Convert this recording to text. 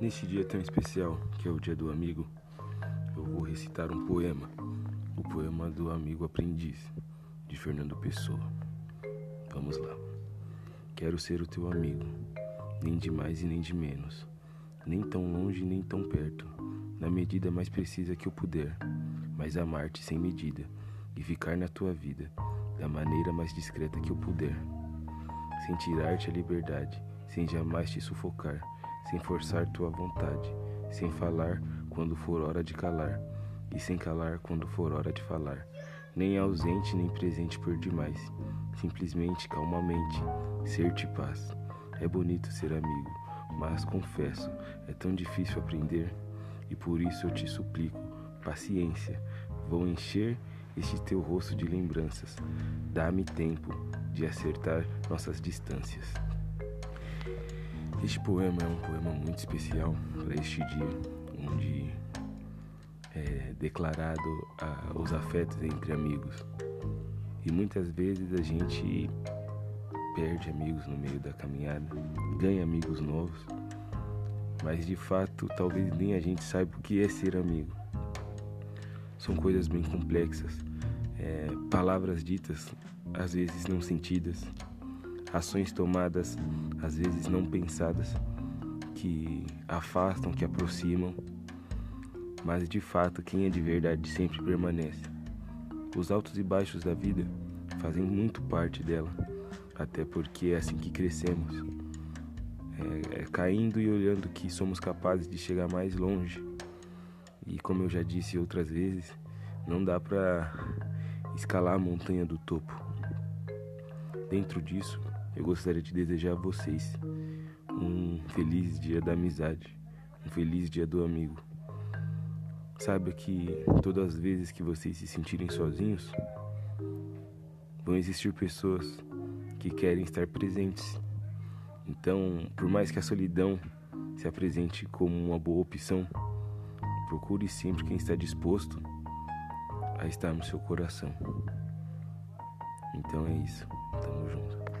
Neste dia tão especial, que é o Dia do Amigo, eu vou recitar um poema, o poema do Amigo Aprendiz, de Fernando Pessoa. Vamos lá. Quero ser o teu amigo, nem de mais e nem de menos, nem tão longe nem tão perto, na medida mais precisa que eu puder, mas amar-te sem medida e ficar na tua vida da maneira mais discreta que eu puder, sem tirar-te a liberdade, sem jamais te sufocar sem forçar tua vontade, sem falar quando for hora de calar, e sem calar quando for hora de falar, nem ausente nem presente por demais, simplesmente calmamente, ser-te paz. É bonito ser amigo, mas confesso, é tão difícil aprender, e por isso eu te suplico, paciência, vou encher este teu rosto de lembranças. Dá-me tempo de acertar nossas distâncias. Este poema é um poema muito especial para este dia, onde é declarado a, os afetos entre amigos. E muitas vezes a gente perde amigos no meio da caminhada, ganha amigos novos, mas de fato talvez nem a gente saiba o que é ser amigo. São coisas bem complexas, é, palavras ditas às vezes não sentidas ações tomadas, às vezes não pensadas, que afastam, que aproximam, mas de fato quem é de verdade sempre permanece. Os altos e baixos da vida fazem muito parte dela, até porque é assim que crescemos. É, é caindo e olhando que somos capazes de chegar mais longe. E como eu já disse outras vezes, não dá para escalar a montanha do topo. Dentro disso, eu gostaria de desejar a vocês um feliz dia da amizade, um feliz dia do amigo. Saiba que todas as vezes que vocês se sentirem sozinhos, vão existir pessoas que querem estar presentes. Então, por mais que a solidão se apresente como uma boa opção, procure sempre quem está disposto a estar no seu coração. Então é isso. Tamo junto.